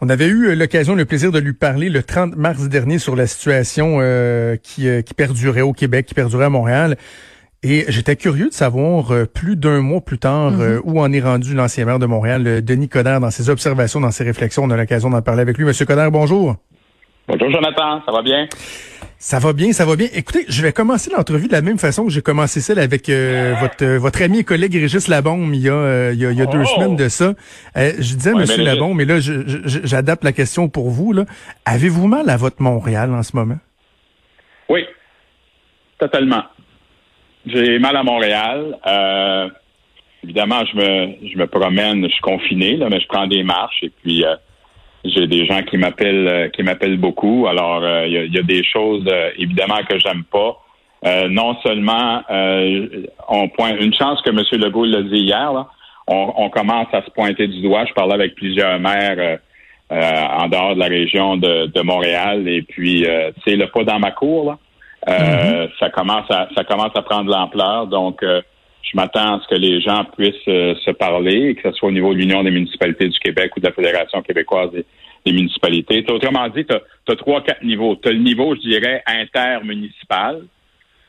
On avait eu l'occasion, le plaisir de lui parler le 30 mars dernier sur la situation qui, qui perdurait au Québec, qui perdurait à Montréal. Et j'étais curieux de savoir, plus d'un mois plus tard, mm-hmm. où en est rendu l'ancien maire de Montréal, Denis Coderre, dans ses observations, dans ses réflexions. On a l'occasion d'en parler avec lui. Monsieur Coderre, bonjour. Bonjour Jonathan, ça va bien? Ça va bien, ça va bien. Écoutez, je vais commencer l'entrevue de la même façon que j'ai commencé celle avec euh, votre euh, votre ami et collègue Régis Labombe il y a, euh, il y a, deux oh! semaines de ça. je disais, Monsieur Labombe, mais là, j'adapte la question pour vous. Là. Avez-vous mal à votre Montréal en ce moment? Oui, totalement. J'ai mal à Montréal. évidemment, je me je me promène, je suis confiné, là, mais je prends des marches et puis j'ai des gens qui m'appellent euh, qui m'appellent beaucoup. Alors, euh, il y, a, des choses euh, évidemment que j'aime pas. non seulement on pointe une chance que M. Legault l'a dit hier, là, on, commence à se pointer du doigt. Je parlais avec plusieurs maires en dehors de la région de, Montréal et puis c'est le pas dans ma cour. Là. Mm-hmm. Ça commence à ça commence à prendre l'ampleur. Donc je m'attends à ce que les gens puissent euh, se parler, que ce soit au niveau de l'Union des municipalités du Québec ou de la Fédération québécoise des, municipalités. autrement dit, tu as, trois, quatre niveaux. Tu as le niveau, je dirais, intermunicipal.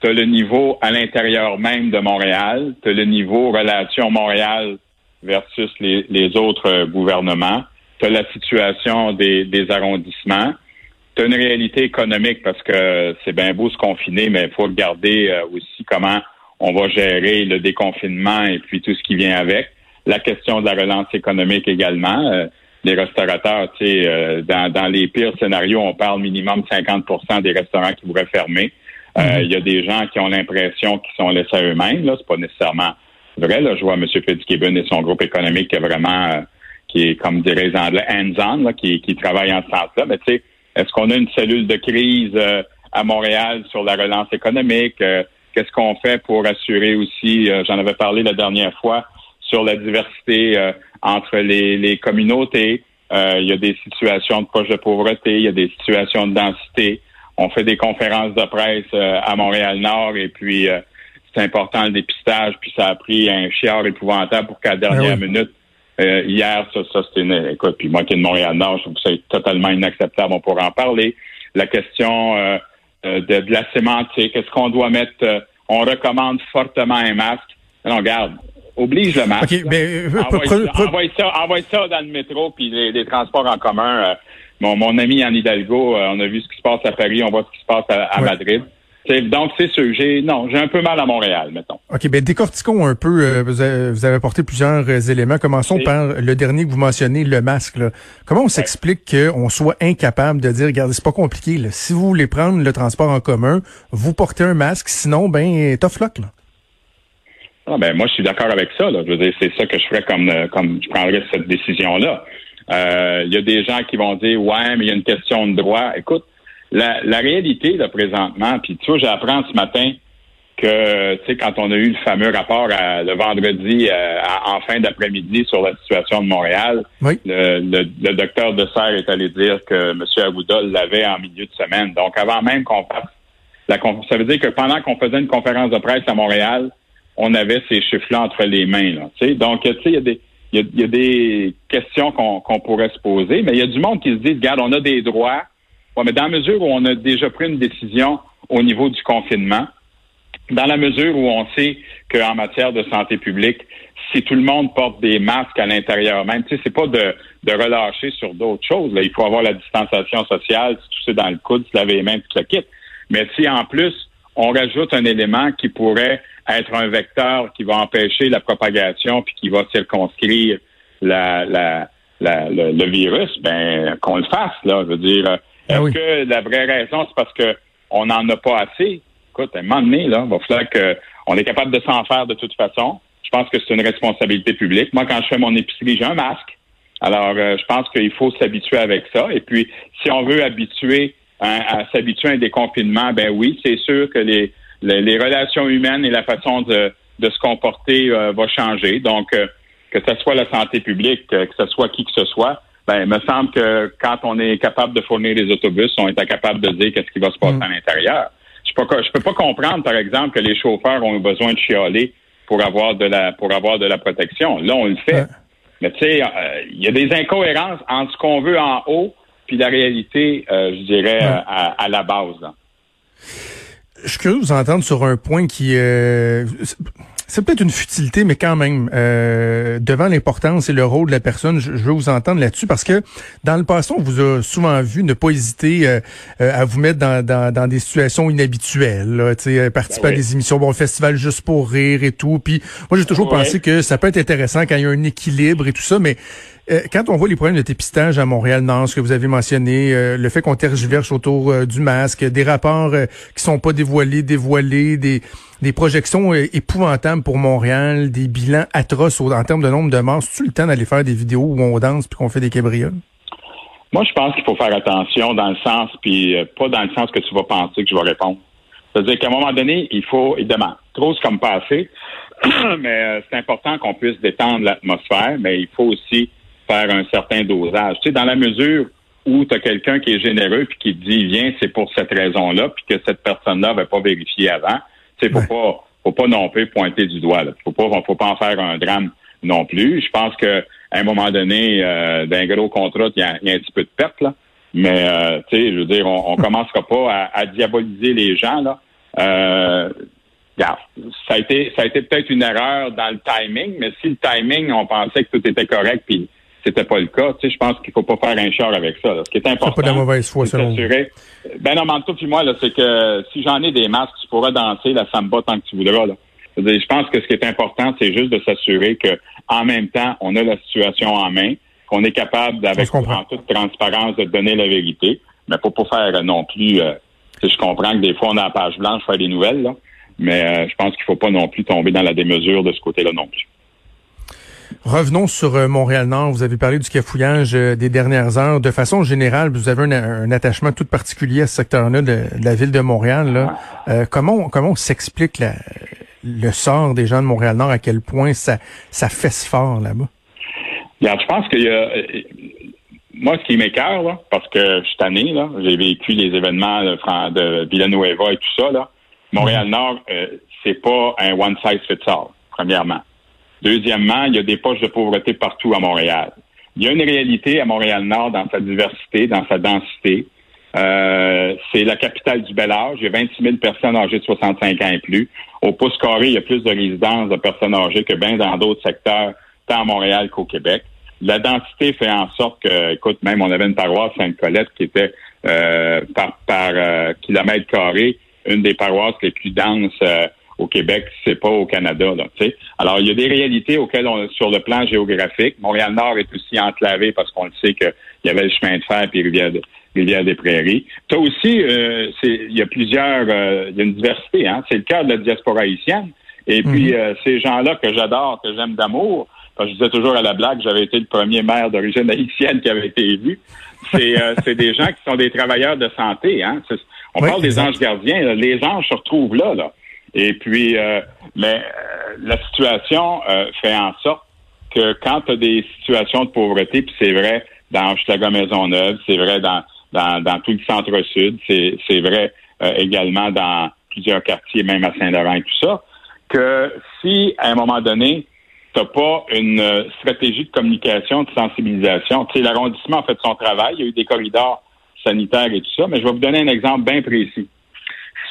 Tu as le niveau à l'intérieur même de Montréal. Tu as le niveau relation Montréal versus les, autres gouvernements. Tu as la situation des, arrondissements. Tu as une réalité économique parce que c'est bien beau se confiner, mais il faut regarder euh, aussi comment on va gérer le déconfinement et puis tout ce qui vient avec. La question de la relance économique également. Euh, les restaurateurs, tu sais, euh, dans, les pires scénarios, on parle minimum 50% des restaurants qui pourraient fermer. Euh, mhm. Il y a des gens qui ont l'impression qu'ils sont laissés à eux-mêmes. Là, c'est pas nécessairement vrai. Là, je vois M. Fitzgibbon et son groupe économique qui est vraiment, qui est comme dirait les Anglais, hands-on, qui, qui travaille en ce sens-là. Mais tu sais, est-ce qu'on a une cellule de crise à Montréal sur la relance économique? Qu'est-ce qu'on fait pour assurer aussi, euh, j'en avais parlé la dernière fois, sur la diversité euh, entre les, communautés. Euh, il y a des situations de proche de pauvreté, il y a des situations de densité. On fait des conférences de presse à Montréal-Nord et puis c'est important le dépistage, puis ça a pris un chiard épouvantable pour qu'à la dernière ben minute, hier, ça, ça c'était une... Écoute, puis moi qui est de Montréal-Nord, je trouve que c'est totalement inacceptable, on pourra en parler. La question de, de, la sémantique, est-ce qu'on doit mettre on recommande fortement un masque. Non, regarde, oblige le masque. OK, ben, envoie, ça, dans le métro puis les, transports en commun. Euh, mon, ami en Hidalgo, euh, on a vu ce qui se passe à Paris, on voit ce qui se passe à, Madrid. Donc, c'est sûr, j'ai non, j'ai un peu mal à Montréal, mettons. OK, ben décortiquons un peu. Euh, vous, avez, apporté plusieurs éléments. Commençons par le dernier que vous mentionnez, le masque. Comment on s'explique qu'on soit incapable de dire, regardez, c'est pas compliqué. Si vous voulez prendre le transport en commun, vous portez un masque, sinon, ben, tough luck. Là. Ah, ben, moi, je suis d'accord avec ça. Là. Je veux dire, c'est ça que je ferais comme, euh, comme je prendrais cette décision-là. Euh, il y a des gens qui vont dire, ouais, mais il y a une question de droit. Écoute, la, la réalité, là, présentement, puis tu vois, j'apprends ce matin que, tu sais, quand on a eu le fameux rapport le vendredi euh, en fin d'après-midi sur la situation de Montréal, le, le, docteur de Serre est allé dire que M. Agoudol l'avait en milieu de semaine. Donc, avant même qu'on fasse la ça veut dire que pendant qu'on faisait une conférence de presse à Montréal, on avait ces chiffres-là entre les mains. Là, Donc, tu sais, il y a des il y, a, des questions qu'on pourrait se poser, mais il y a du monde qui se dit, regarde, on a des droits, mais dans la mesure où on a déjà pris une décision au niveau du confinement, dans la mesure où on sait qu'en matière de santé publique, si tout le monde porte des masques à l'intérieur même, tu sais, c'est pas de, relâcher sur d'autres choses. Il faut avoir la distanciation sociale, si c'est dans le coude, se laver les mains, tout le kit. Mais si en plus, on rajoute un élément qui pourrait être un vecteur qui va empêcher la propagation puis qui va circonscrire la le, virus, ben qu'on le fasse, là. Je veux dire, ah est-ce que la vraie raison, c'est parce que on n'en a pas assez? Écoute, à un moment donné, là, il va falloir qu'on est capable de s'en faire de toute façon. Je pense que c'est une responsabilité publique. Moi, quand je fais mon épicerie, j'ai un masque. Alors, euh, je pense qu'il faut s'habituer avec ça. Et puis, si on veut habituer à s'habituer à un déconfinement, ben oui, c'est sûr que les, les, relations humaines et la façon de, de se comporter euh, va changer. Donc, euh, que ce soit la santé publique, que ce soit qui que ce soit, ben, il me semble que quand on est capable de fournir les autobus, on est incapable de dire qu'est-ce qui va se passer mm. à l'intérieur. Je peux, je peux pas comprendre, par exemple, que les chauffeurs ont besoin de chialer pour avoir de la pour avoir de la protection. Là, on le fait. Mais tu sais, il y a des incohérences entre ce qu'on veut en haut puis la réalité, je dirais, à, la base. Je suis curieux de vous entendre sur un point qui c'est peut-être une futilité, mais quand même, euh, devant l'importance et le rôle de la personne, je, veux vous entendre là-dessus parce que dans le passé, on vous a souvent vu ne pas hésiter euh, euh, à vous mettre dans, dans, des situations inhabituelles, là, participer à ben des émissions, bon, festival juste pour rire et tout. Puis moi, j'ai toujours pensé que ça peut être intéressant quand il y a un équilibre et tout ça, mais euh, quand on voit les problèmes de dépistage à Montréal-Nord, ce que vous avez mentionné, euh, le fait qu'on tergiverse autour euh, du masque, des rapports qui sont pas dévoilés, dévoilés, des, projections épouvantables pour Montréal, des bilans atroces en termes de nombre de morts, c'est-tu le temps d'aller faire des vidéos où on danse puis qu'on fait des cabrioles? Moi, je pense qu'il faut faire attention dans le sens, puis pas dans le sens que tu vas penser que je vais répondre. C'est-à-dire qu'à un moment donné, il faut, évidemment, trop comme passer, mais c'est important qu'on puisse détendre l'atmosphère, mais il faut aussi faire un certain dosage. Tu sais, dans la mesure où tu as quelqu'un qui est généreux puis qui te dit viens, c'est pour cette raison-là, puis que cette personne-là n'avait pas vérifié avant, tu sais, faut pas faut pas non plus pointer du doigt. Là. Faut pas faut pas en faire un drame non plus. Je pense que à un moment donné, euh, d'un gros contrat, il y, a, un petit peu de perte, là. Mais euh, tu sais, je veux dire, on, on commencera pas à, diaboliser les gens là. Euh, ça a été ça a été peut-être une erreur dans le timing, mais si le timing, on pensait que tout était correct, puis c'était pas le cas. Tu sais, je pense qu'il faut pas faire un char avec ça. Ce qui est important. C'est pas de mauvaise foi, selon Ben non, mais puis moi, là, c'est que si j'en ai des masques, tu pourras danser la samba tant que tu voudras. Là. Je pense que ce qui est important, c'est juste de s'assurer que en même temps, on a la situation en main, qu'on est capable, avec en toute transparence, de donner la vérité. Mais faut pas faire non plus. Euh, je comprends que des fois, on a la page blanche faire des nouvelles, là, mais euh, je pense qu'il faut pas non plus tomber dans la démesure de ce côté-là non plus. Revenons sur euh, Montréal-Nord. Vous avez parlé du cafouillage euh, des dernières heures. De façon générale, vous avez un, attachement tout particulier à ce secteur-là de, la ville de Montréal. Là. Euh, comment, comment on s'explique le sort des gens de Montréal-Nord, à quel point ça, ça fesse fort là-bas? je pense qu'il y a... Moi, ce qui m'écœure, parce que je suis tanné, là, j'ai vécu les événements de, Villanueva et tout ça, là. Montréal-Nord, c'est pas un one size fits all, premièrement. Deuxièmement, il y a des poches de pauvreté partout à Montréal. Il y a une réalité à Montréal-Nord dans sa diversité, dans sa densité. Euh, c'est la capitale du bel âge. Il y a 26 000 personnes âgées de 65 ans et plus. Au pouce carré, il y a plus de résidences de personnes âgées que bien dans d'autres secteurs, tant à Montréal qu'au Québec. La densité fait en sorte que, écoute, même on avait une paroisse Sainte-Colette qui était euh, par, par euh, kilomètre carré une des paroisses les plus denses euh, au Québec, c'est pas au Canada. Là, Alors, il y a des réalités auxquelles on, sur le plan géographique, Montréal-Nord est aussi enclavé parce qu'on le sait qu'il y avait le chemin de fer puis Rivière, Rivière des Prairies. Toi aussi, euh, il y a plusieurs, euh, il y a une diversité. Hein? C'est le cas de la diaspora haïtienne. Et puis, mhm. euh, ces gens-là que j'adore, que j'aime d'amour, je disais toujours à la blague, j'avais été le premier maire d'origine haïtienne qui avait été élu. C'est des gens qui sont des travailleurs de santé. Hein? On parle des anges gardiens. Les anges se retrouvent là. là. Et puis, euh, mais euh, la situation euh, fait en sorte que quand tu as des situations de pauvreté, puis c'est vrai dans Maison Maisonneuve, c'est vrai dans, dans, dans tout le centre-sud, c'est vrai également dans plusieurs quartiers, même à Saint-Laurent et tout ça, que si à un moment donné, tu pas une stratégie de communication, de sensibilisation, tu sais, l'arrondissement a fait son travail, il y a eu des corridors sanitaires et tout ça, mais je vais vous donner un exemple bien précis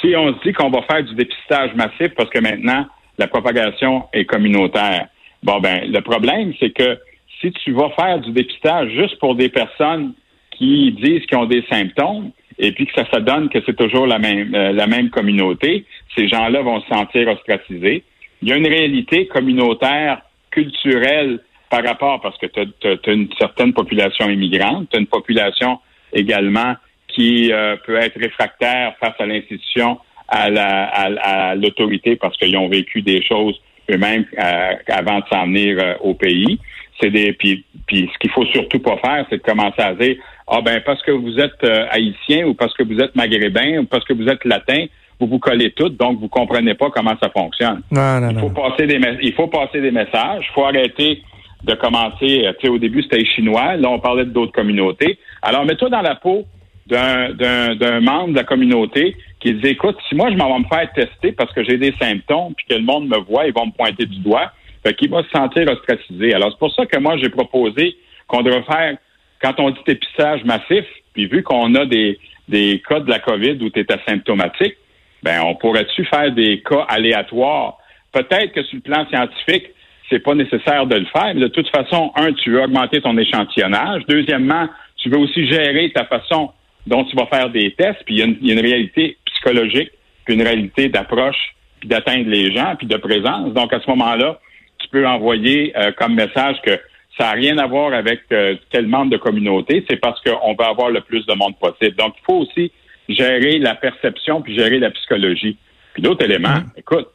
si on se dit qu'on va faire du dépistage massif parce que maintenant la propagation est communautaire, bon ben le problème c'est que si tu vas faire du dépistage juste pour des personnes qui disent qu'ils ont des symptômes et puis que ça se donne que c'est toujours la même euh, la même communauté, ces gens-là vont se sentir ostracisés. Il y a une réalité communautaire, culturelle par rapport, parce que tu as, une certaine population immigrante, tu as une population également qui euh, peut être réfractaire face à l'institution, à l'autorité, parce qu'ils ont vécu des choses eux-mêmes euh, avant de s'en venir euh, au pays. C'est des puis, puis ce qu'il faut surtout pas faire, c'est de commencer à dire ah ben parce que vous êtes haïtien ou parce que vous êtes maghrébin ou parce que vous êtes latin, vous vous collez toutes, donc vous comprenez pas comment ça fonctionne. Non, non, il faut passer des il faut passer des messages, il faut arrêter de commencer, tu sais, au début c'était chinois, là on parlait d'autres communautés. Alors mets-toi dans la peau d'un membre de la communauté qui dit écoute, si moi je m'en vais me faire tester parce que j'ai des symptômes puis que le monde me voit, ils vont me pointer du doigt. Fait qu'il va se sentir ostracisé. Alors, c'est pour ça que moi, j'ai proposé qu'on devrait faire, quand on dit dépistage massif, puis vu qu'on a des, des cas de la COVID où tu es asymptomatique, ben, on pourrait-tu faire des cas aléatoires? Peut-être que sur le plan scientifique, c'est pas nécessaire de le faire. Mais de toute façon, un, tu veux augmenter ton échantillonnage. Deuxièmement, tu veux aussi gérer ta façon dont tu vas faire des tests. Puis il y, a une réalité psychologique, puis une réalité d'approche, puis d'atteindre les gens, puis de présence. Donc à ce moment-là, tu peux envoyer euh, comme message que ça n'a rien à voir avec euh, quel membre de communauté, c'est parce qu'on veut avoir le plus de monde possible. Donc, il faut aussi gérer la perception puis gérer la psychologie. Puis d'autres éléments, mmh. écoute,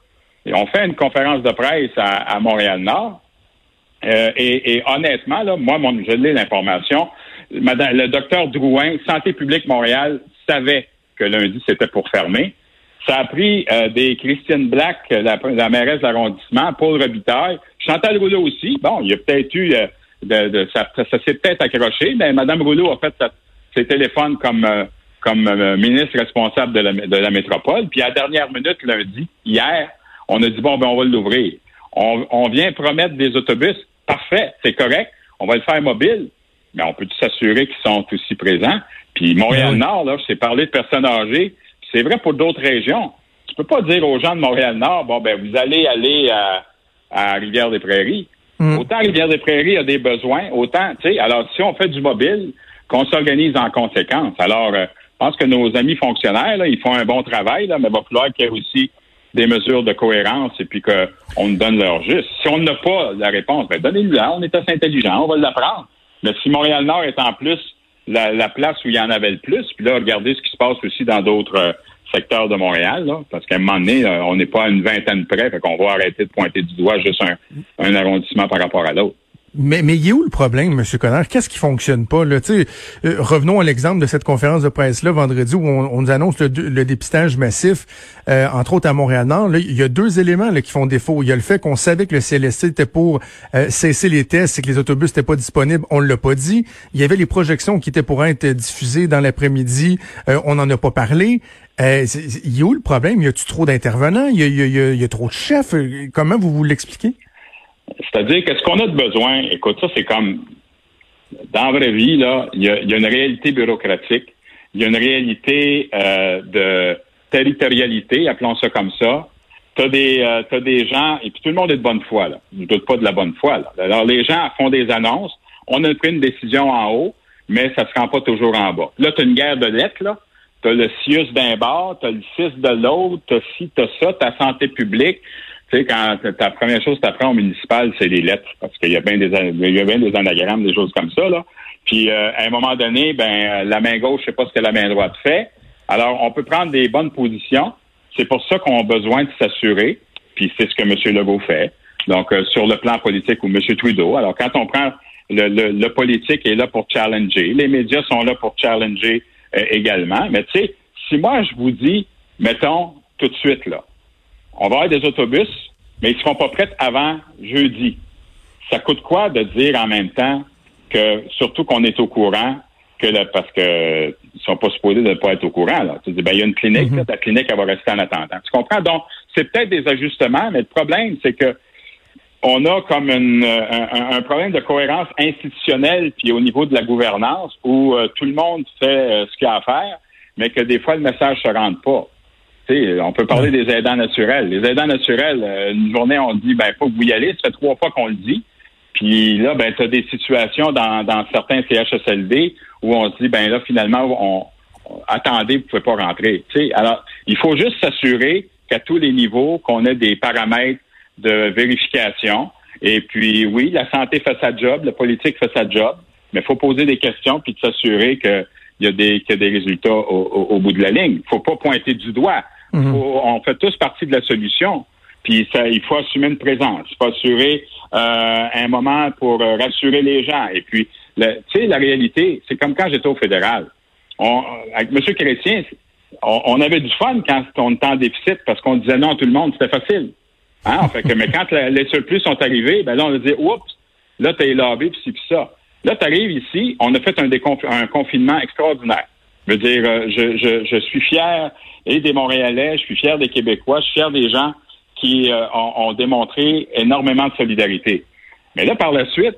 on fait une conférence de presse à, Montréal-Nord, euh, et, honnêtement, là, moi, mon, je l'ai l'information, le docteur Drouin, Santé publique Montréal, savait que lundi, c'était pour fermer. Ça a pris euh, des Christine Black, la, la mairesse de l'arrondissement, Paul Robitaille, Chantal Rouleau aussi. Bon, il y a peut-être eu euh, de, ça, ça, s'est peut-être accroché, mais Mme Rouleau a fait ses téléphones comme euh, comme ministre responsable de la, de la métropole. Puis à la dernière minute, lundi, hier, on a dit bon ben on va l'ouvrir. On, on vient promettre des autobus. Parfait, c'est correct. On va le faire mobile. Mais on peut s'assurer qu'ils sont aussi présents. Puis Montréal-Nord, là, je sais parler de personnes âgées. C'est vrai pour d'autres régions. Tu peux pas dire aux gens de Montréal-Nord, bon, ben, vous allez aller à, à Rivière-des-Prairies. Mm. Autant Rivière-des-Prairies a des besoins, autant, tu sais, alors si on fait du mobile, qu'on s'organise en conséquence. Alors, euh, je pense que nos amis fonctionnaires, là, ils font un bon travail, là, mais il va falloir qu'il y ait aussi des mesures de cohérence et puis qu'on nous donne leur juste. Si on n'a pas la réponse, ben donnez-nous la, on est assez intelligent, on va l'apprendre. Mais si Montréal-Nord est en plus la, place où il y en avait le plus. Puis là, regardez ce qui se passe aussi dans d'autres euh, secteurs de Montréal, là, parce qu'à un moment donné, euh, on n'est pas à une vingtaine près, fait qu'on va arrêter de pointer du doigt juste un arrondissement par rapport à l'autre. Mais, mais il est où le problème, M. Connard? Qu'est-ce qui fonctionne pas? Là? euh, revenons à l'exemple de cette conférence de presse-là vendredi où on, nous annonce le, dépistage massif, euh, entre autres à Montréal-Nord. Il y a deux éléments là, qui font défaut. Il y a le fait qu'on savait que le CLSC était pour euh, cesser les tests et que les autobus n'étaient pas disponibles. On l'a pas dit. Il y avait les projections qui étaient pour être diffusées dans l'après-midi. on n'en a pas parlé. il y a où le problème? Y a-tu trop d'intervenants? Il y a, y a trop de chefs? Comment vous vous l'expliquez? C'est-à-dire qu'est-ce qu'on a de besoin? Écoute, ça, c'est comme dans la vraie vie, là, il y a, une réalité bureaucratique, il y a une réalité euh, de territorialité, appelons ça comme ça. Tu as des euh, des gens, et puis tout le monde est de bonne foi, là. Je ne doute pas de la bonne foi. Là. Alors, les gens font des annonces, on a pris une décision en haut, mais ça ne se rend pas toujours en bas. Là, tu as une guerre de lettres, là. Tu as le CIUS d'un bord, tu as le CIS de l'autre, tu as ci, tu as ça, ta santé publique. Tu sais, quand ta première chose que tu apprends au municipal, c'est les lettres, parce qu'il y a bien des il y a bien des anagrammes, des choses comme ça, là. Puis euh, à un moment donné, ben la main gauche, je pas ce que la main droite fait. Alors, on peut prendre des bonnes positions. C'est pour ça qu'on a besoin de s'assurer. Puis c'est ce que M. Legault fait. Donc, euh, sur le plan politique ou M. Trudeau. Alors, quand on prend le, le, politique est là pour challenger, les médias sont là pour challenger euh, également. Mais tu sais, si moi je vous dis, mettons tout de suite là, on va avoir des autobus, mais ils ne seront pas prêts avant jeudi. Ça coûte quoi de dire en même temps que, surtout qu'on est au courant, que parce que ils sont pas supposés de ne pas être au courant. Là. Tu dis, ben, il y a une clinique, mm-hmm. ta clinique, elle va rester en attendant. Tu comprends? Donc, c'est peut-être des ajustements, mais le problème, c'est que on a comme un, problème de cohérence institutionnelle puis au niveau de la gouvernance où euh, tout le monde fait euh, ce qu'il a à faire, mais que des fois le message se rende pas on peut parler des aidants naturels. Les aidants naturels, euh, une journée, on dit, ben, faut que vous y allez. Ça fait trois fois qu'on le dit. Puis là, ben, tu as des situations dans, dans certains CHSLD où on se dit, ben là, finalement, on, attendez, vous pouvez pas rentrer. alors, il faut juste s'assurer qu'à tous les niveaux, qu'on ait des paramètres de vérification. Et puis, oui, la santé fait sa job, la politique fait sa job, mais il faut poser des questions puis s'assurer que il y a des, qu'il y a des résultats au, bout de la ligne. Il faut pas pointer du doigt. Mhm. on fait tous partie de la solution. Puis ça, il faut assumer une présence. Il faut assurer euh, un moment pour euh, rassurer les gens. Et puis, tu sais, la réalité, c'est comme quand j'étais au fédéral. On, avec M. Chrétien, on, avait du fun quand on était en déficit parce qu'on disait non à tout le monde, c'était facile. Hein? Fait que, mais quand les surplus sont arrivés, ben là, on a dit, oups, là, t'es lavé, puis c'est ça. Là, tu arrives ici, on a fait un, un confinement extraordinaire. Je veux dire, euh, je, je, je suis fier et des Montréalais, je suis fier des Québécois, je suis fier des gens qui ont, démontré énormément de solidarité. Mais là, par la suite,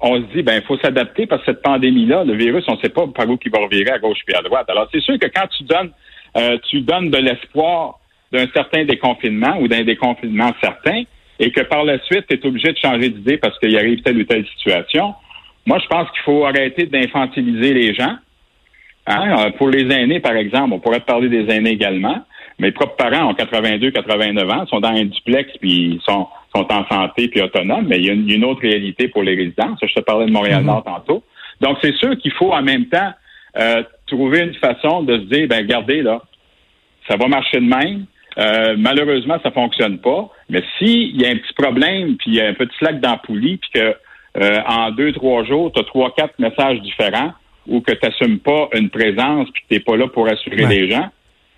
on se dit, ben, il faut s'adapter parce que cette pandémie-là, le virus, on ne sait pas par où il va revirer à gauche puis à droite. Alors, c'est sûr que quand tu donnes, tu donnes de l'espoir d'un certain déconfinement ou d'un déconfinement certain, et que par la suite, tu es obligé de changer d'idée parce qu'il arrive telle ou telle situation, moi, je pense qu'il faut arrêter d'infantiliser les gens. Hein? Euh, pour les aînés, par exemple, on pourrait parler des aînés également. Mes propres parents ont 82, 89 ans, sont dans un duplex, puis sont, sont en santé, puis autonomes, mais il y a une, autre réalité pour les résidents. je te parlais de Montréal-Nord mm-hmm. tantôt. Donc, c'est sûr qu'il faut en même temps euh, trouver une façon de se dire, ben regardez, là, ça va marcher de même. Euh, malheureusement, ça fonctionne pas. Mais s'il y a un petit problème, puis il y a un petit slack dans la poulie, puis que euh, en deux, trois jours, tu as trois, quatre messages différents ou que tu n'assumes pas une présence puis que tu n'es pas là pour assurer les gens,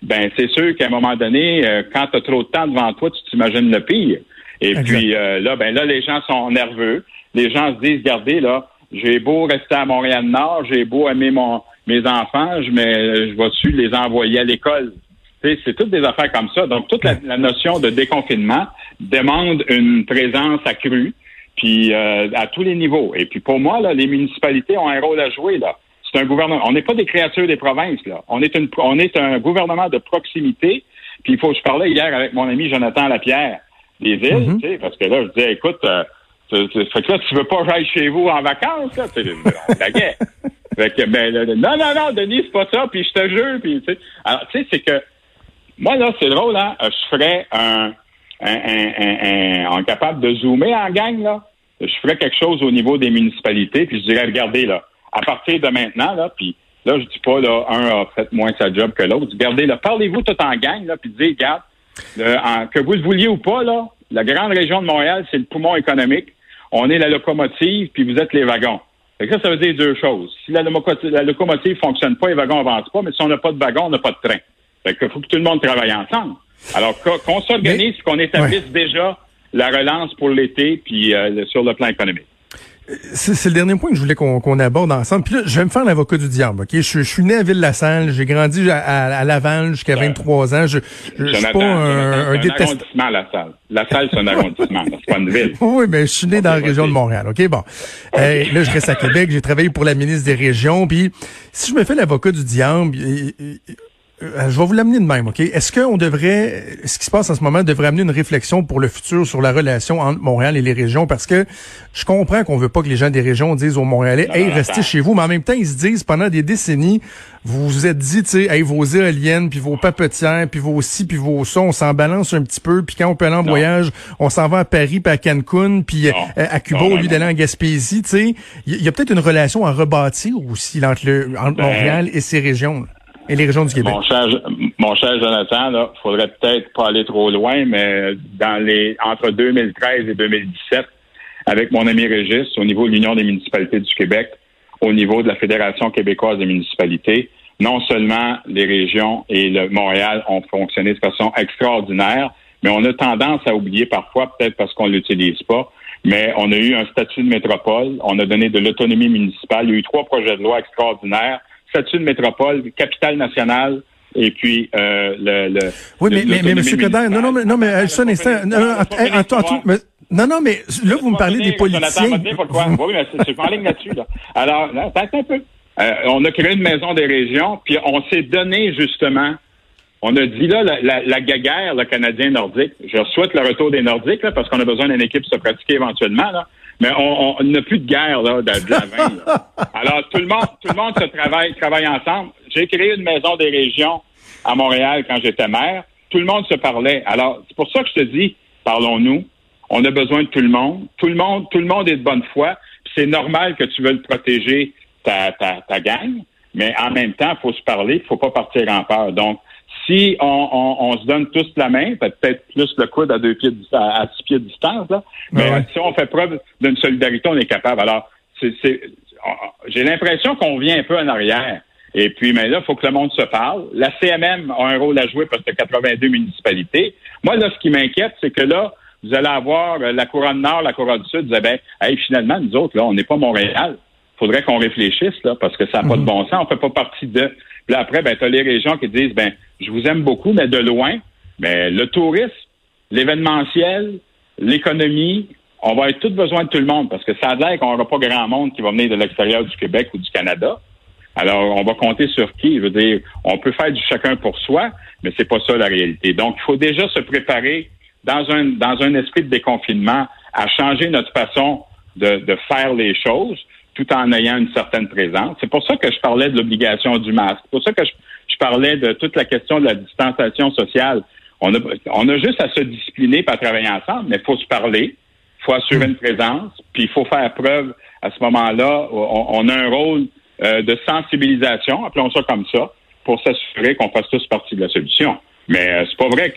ben c'est sûr qu'à un moment donné, euh, quand tu as trop de temps devant toi, tu t'imagines le pire. Et puis euh, là, ben là, les gens sont nerveux. Les gens se disent, regardez, là, j'ai beau rester à Montréal-Nord, j'ai beau aimer mon mes enfants, je, mais je vais-tu les envoyer à l'école? C'est toutes des affaires comme ça. Donc, toute la notion de déconfinement demande une présence accrue puis euh, à tous les niveaux. Et puis pour moi, là, les municipalités ont un rôle à jouer. là. C'est un gouvernement. On n'est pas des créatures des provinces. là. On est une, on est un gouvernement de proximité. Puis il faut. Je parlais hier avec mon ami Jonathan Lapierre des villes, tu sais, parce que là, je disais, écoute, euh, fait que là, tu veux pas aller chez vous en vacances, là, la guerre. fait que, ben, non, non, non, Denis, c'est pas ça, puis je te jure, puis tu sais. Alors, tu sais, c'est que moi, là, c'est drôle, hein, je ferais un, un, un, capable de zoomer en gang, là, je ferais quelque chose au niveau des municipalités, puis je dirais, regardez, là, à partir de maintenant, là, puis là, je dis pas, là, un a fait moins sa job que l'autre. Regardez, là, parlez-vous tout en gang, là, puis dites, regarde, que vous le vouliez ou pas, là, la grande région de Montréal, c'est le poumon économique. On est la locomotive, puis vous êtes les wagons. Fait ça, ça veut dire deux choses. Si la, locomotive, la locomotive fonctionne pas, les wagons avancent pas, mais si on n'a pas de wagon, on n'a pas de train. Fait que faut que tout le monde travaille ensemble. Alors qu'on s'organise, qu'on établisse déjà la relance pour l'été, puis euh, sur le plan économique. C'est le dernier point que je voulais qu'on aborde ensemble. Puis là, je vais me faire l'avocat du diable. Ok, je, suis né à Ville-la-Salle, j'ai grandi à, à, Laval jusqu'à 23 ans. Je, je, je suis pas un, un, arrondissement, la salle. La salle, c'est un arrondissement, c'est pas une ville. Oui, mais je suis né dans la région de Montréal. Ok, bon. Euh, là, je reste à Québec. J'ai travaillé pour la ministre des Régions. Puis, si je me fais l'avocat du diable, euh, je vais vous l'amener de même, OK? Est-ce qu'on devrait, ce qui se passe en ce moment, devrait amener une réflexion pour le futur sur la relation entre Montréal et les régions? Parce que je comprends qu'on veut pas que les gens des régions disent aux Montréalais, hey, restez chez vous, mais en même temps, ils se disent, pendant des décennies, vous vous êtes dit, tu sais, hey, vos éoliennes, puis vos papetières, puis vos ci, puis vos ça, on s'en balance un petit peu, puis quand on peut aller en voyage, on s'en va à Paris, puis à Cancun, puis euh, à Cuba, au lieu d'aller en Gaspésie, tu sais. Il y, a peut-être une relation à rebâtir aussi entre, le, entre ben, Montréal et ces régions. Là Mon cher, Jonathan, là, faudrait peut-être pas aller trop loin, mais dans les entre 2013 et 2017, avec mon ami Régis, au niveau de l'Union des municipalités du Québec, au niveau de la Fédération québécoise des municipalités, non seulement les régions et le Montréal ont fonctionné de façon extraordinaire, mais on a tendance à oublier parfois, peut-être parce qu'on l'utilise pas, mais on a eu un statut de métropole, on a donné de l'autonomie municipale, il y a eu trois projets de loi extraordinaires statut de métropole, capitale nationale, et puis euh, le, le, Oui, mais, mais, mais M. Coder, non, non, mais, non, mais un instant. Non, non, mais là, vous me parlez des politiciens. oui, mais c'est pas en ligne là-dessus. Là. Alors, là, un peu. Euh, on a créé une maison des régions, puis on s'est donné justement, on a dit là, la, la, la gaguerre, le Canadien nordique, je souhaite le retour des Nordiques, là, parce qu'on a besoin d'une équipe se pratiquer éventuellement, là. Mais on n'a plus de guerre là, de, de la Alors, tout le monde, tout le monde se travaille, travaille ensemble. J'ai créé une maison des régions à Montréal quand j'étais maire. Tout le monde se parlait. Alors, c'est pour ça que je te dis, parlons-nous. On a besoin de tout le monde. Tout le monde, tout le monde est de bonne foi. C'est normal que tu veuilles protéger ta, ta, ta gang, mais en même temps, il faut se parler, il faut pas partir en peur. Donc, si on, se donne tous la main, peut-être plus le coude à deux pieds à, six pieds de distance, là, mais si on fait preuve d'une solidarité, on est capable. Alors, c'est, j'ai l'impression qu'on vient un peu en arrière. Et puis, mais là, il faut que le monde se parle. La CMM a un rôle à jouer parce que 82 municipalités. Moi, là, ce qui m'inquiète, c'est que là, vous allez avoir euh, la couronne nord, la couronne sud, vous ben, hey, finalement, nous autres, là, on n'est pas Montréal. Faudrait qu'on réfléchisse, là, parce que ça n'a pas de mhm. bon sens. On fait pas partie de. Puis après, ben, tu as les régions qui disent, ben, je vous aime beaucoup, mais de loin. Mais le tourisme, l'événementiel, l'économie, on va être tous besoin de tout le monde parce que ça a l'air qu'on n'aura pas grand monde qui va venir de l'extérieur du Québec ou du Canada. Alors, on va compter sur qui? Je veux dire, on peut faire du chacun pour soi, mais c'est pas ça la réalité. Donc, il faut déjà se préparer dans un, dans un esprit de déconfinement à changer notre façon de, de faire les choses tout en ayant une certaine présence. C'est pour ça que je parlais de l'obligation du masque. C'est pour ça que je, je, parlais de toute la question de la distanciation sociale. On a, on a juste à se discipliner et à travailler ensemble, mais il faut se parler, il faut assurer une présence, puis il faut faire preuve à ce moment-là. On, on, a un rôle euh, de sensibilisation, appelons ça comme ça, pour s'assurer qu'on fasse tous partie de la solution. Mais euh, c'est pas vrai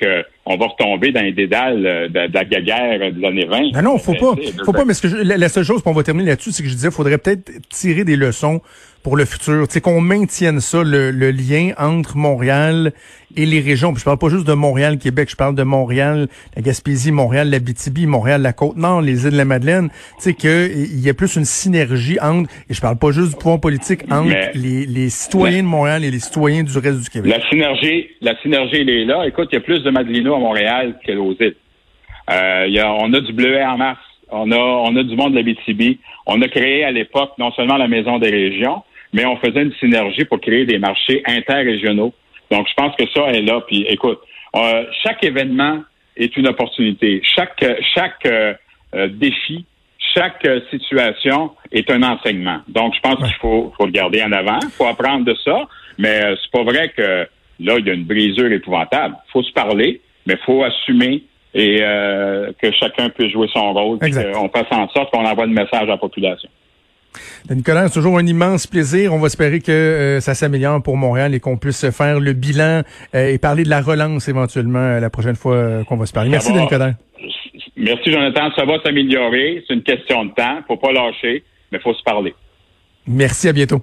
qu'on va retomber dans les dédales euh, de, de, la guerre de l'année 20. Non, non, faut pas. Faut pas, mais ce que la, la, seule chose, qu'on va terminer là-dessus, c'est que je disais, faudrait peut-être tirer des leçons pour le futur. Tu sais, qu'on maintienne ça, le, le, lien entre Montréal et les régions. Puis je parle pas juste de Montréal, Québec, je parle de Montréal, la Gaspésie, Montréal, la BTB, Montréal, la Côte-Nord, les îles de la Madeleine. Tu sais, qu'il y a plus une synergie entre, et je parle pas juste du pouvoir politique, entre les, les, citoyens de Montréal et les citoyens du reste du Québec. La synergie, la synergie, elle est là. Écoute, il y a plus de À Montréal îles. Euh, y a, on a du bleuet en masse. On a, on a du monde de la BTB. On a créé à l'époque non seulement la Maison des régions, mais on faisait une synergie pour créer des marchés interrégionaux. Donc, je pense que ça est là. Puis, écoute, euh, chaque événement est une opportunité. Chaque, euh, défi, chaque situation est un enseignement. Donc, je pense qu'il faut, faut le garder en avant. Il faut apprendre de ça. Mais c'est pas vrai que là, il y a une brisure épouvantable. Il faut se parler, mais il faut assumer et que chacun puisse jouer son rôle. On fasse en sorte qu'on envoie le message à la population. Nicolas, c'est toujours un immense plaisir. On va espérer que euh, ça s'améliore pour Montréal et qu'on puisse faire le bilan euh, et parler de la relance éventuellement euh, la prochaine fois qu'on va se parler. Merci, Nicolas. Merci, Jonathan. Ça va s'améliorer. C'est une question de temps. Faut pas lâcher, mais faut se parler. Merci, à bientôt.